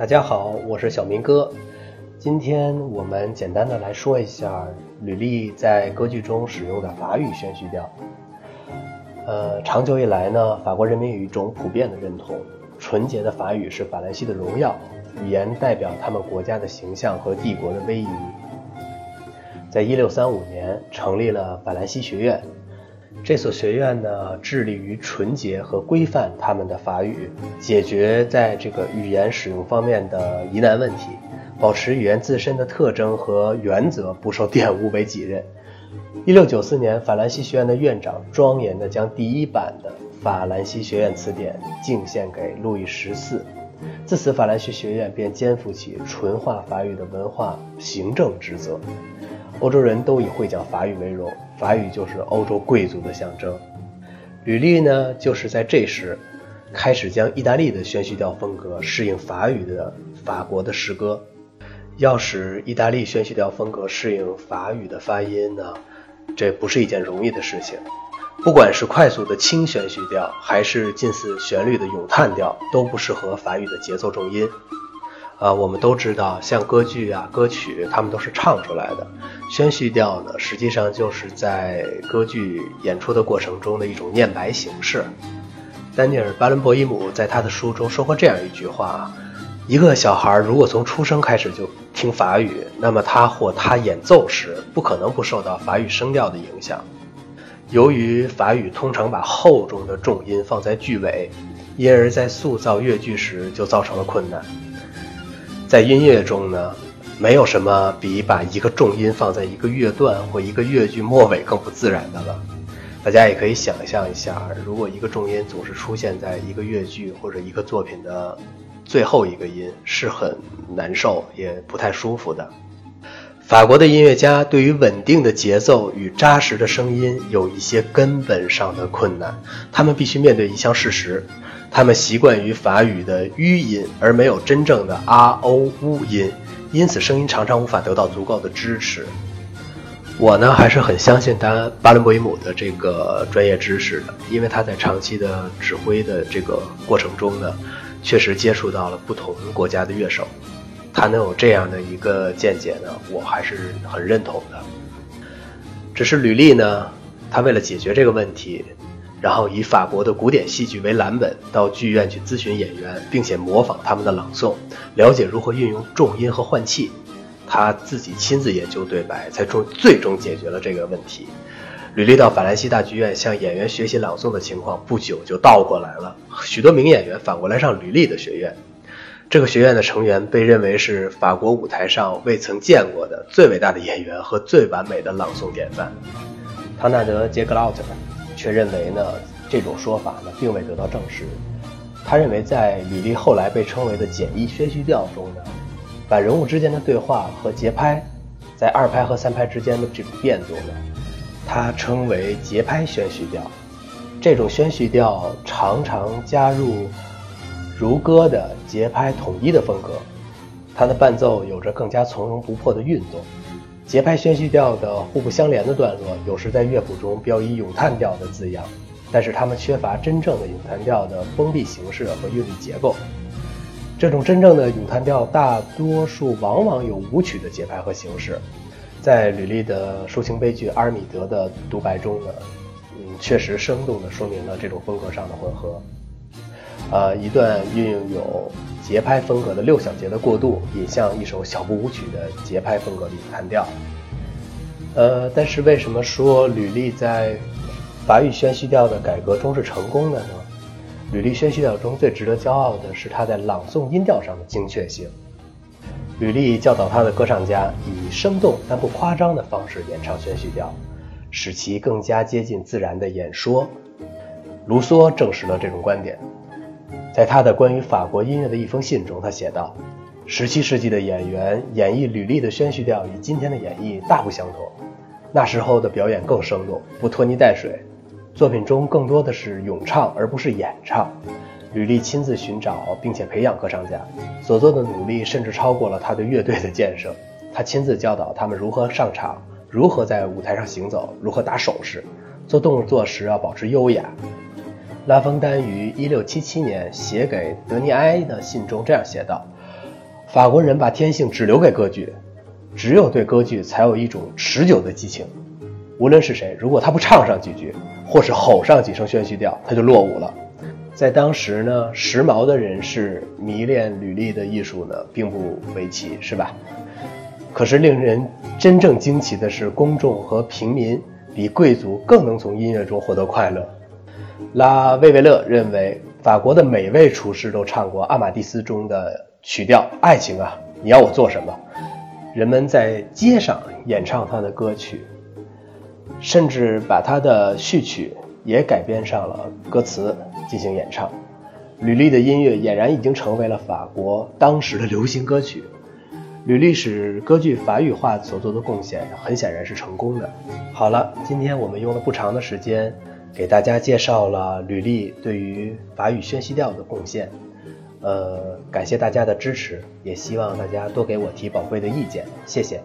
大家好，我是小明哥。今天我们简单的来说一下吕丽在歌剧中使用的法语宣叙调。呃，长久以来呢，法国人民有一种普遍的认同：纯洁的法语是法兰西的荣耀，语言代表他们国家的形象和帝国的威仪。在一六三五年，成立了法兰西学院。这所学院呢，致力于纯洁和规范他们的法语，解决在这个语言使用方面的疑难问题，保持语言自身的特征和原则不受玷污为己任。一六九四年，法兰西学院的院长庄严地将第一版的《法兰西学院词典》敬献给路易十四。自此，法兰西学院便肩负起纯化法语的文化行政职责。欧洲人都以会讲法语为荣，法语就是欧洲贵族的象征。吕历呢，就是在这时开始将意大利的宣叙调风格适应法语的法国的诗歌。要使意大利宣叙调风格适应法语的发音呢，这不是一件容易的事情。不管是快速的轻宣叙调，还是近似旋律的咏叹调，都不适合法语的节奏重音。啊，我们都知道，像歌剧啊、歌曲，他们都是唱出来的。宣叙调呢，实际上就是在歌剧演出的过程中的一种念白形式。丹尼尔·巴伦博伊姆在他的书中说过这样一句话：一个小孩如果从出生开始就听法语，那么他或他演奏时不可能不受到法语声调的影响。由于法语通常把厚重的重音放在句尾，因而，在塑造乐句时就造成了困难。在音乐中呢，没有什么比把一个重音放在一个乐段或一个乐句末尾更不自然的了。大家也可以想象一下，如果一个重音总是出现在一个乐句或者一个作品的最后一个音，是很难受也不太舒服的。法国的音乐家对于稳定的节奏与扎实的声音有一些根本上的困难，他们必须面对一项事实。他们习惯于法语的吁音，而没有真正的 r o u 音，因此声音常常无法得到足够的支持。我呢还是很相信他巴伦博伊姆的这个专业知识的，因为他在长期的指挥的这个过程中呢，确实接触到了不同国家的乐手，他能有这样的一个见解呢，我还是很认同的。只是吕丽呢，他为了解决这个问题。然后以法国的古典戏剧为蓝本，到剧院去咨询演员，并且模仿他们的朗诵，了解如何运用重音和换气。他自己亲自研究对白，才终最终解决了这个问题。吕丽到法兰西大剧院向演员学习朗诵的情况，不久就倒过来了。许多名演员反过来上吕丽的学院。这个学院的成员被认为是法国舞台上未曾见过的最伟大的演员和最完美的朗诵典范。唐纳德·杰克劳特。却认为呢，这种说法呢并未得到证实。他认为，在吕利后来被称为的简易宣叙调中呢，把人物之间的对话和节拍，在二拍和三拍之间的这种变动呢，他称为节拍宣叙调。这种宣叙调常常加入如歌的节拍统一的风格，它的伴奏有着更加从容不迫的运动。节拍宣叙调的互不相连的段落，有时在乐谱中标以咏叹调的字样，但是它们缺乏真正的咏叹调的封闭形式和韵律结构。这种真正的咏叹调，大多数往往有舞曲的节拍和形式。在吕丽的抒情悲剧《阿尔米德》的独白中呢，嗯，确实生动地说明了这种风格上的混合。呃，一段运用有节拍风格的六小节的过渡，引向一首小步舞曲的节拍风格的弹调。呃，但是为什么说吕丽在法语宣叙调的改革中是成功的呢？吕丽宣叙调中最值得骄傲的是他在朗诵音调上的精确性。吕丽教导他的歌唱家以生动但不夸张的方式演唱宣叙调，使其更加接近自然的演说。卢梭证实了这种观点。在他的关于法国音乐的一封信中，他写道十七世纪的演员演绎吕丽的宣叙调与今天的演绎大不相同。那时候的表演更生动，不拖泥带水，作品中更多的是咏唱而不是演唱。吕丽亲自寻找并且培养歌唱家，所做的努力甚至超过了他对乐队的建设。他亲自教导他们如何上场，如何在舞台上行走，如何打手势，做动作时要保持优雅。”拉封丹于1677年写给德尼埃的信中这样写道：“法国人把天性只留给歌剧，只有对歌剧才有一种持久的激情。无论是谁，如果他不唱上几句，或是吼上几声宣叙调，他就落伍了。在当时呢，时髦的人士迷恋吕丽的艺术呢，并不为奇，是吧？可是令人真正惊奇的是，公众和平民比贵族更能从音乐中获得快乐。拉维维勒认为，法国的每位厨师都唱过《阿玛蒂斯》中的曲调《爱情啊，你要我做什么》。人们在街上演唱他的歌曲，甚至把他的序曲也改编上了歌词进行演唱。吕丽的音乐俨然已经成为了法国当时的流行歌曲。吕丽使歌剧法语化所做的贡献，很显然是成功的。好了，今天我们用了不长的时间。给大家介绍了吕丽对于法语宣习调的贡献，呃，感谢大家的支持，也希望大家多给我提宝贵的意见，谢谢。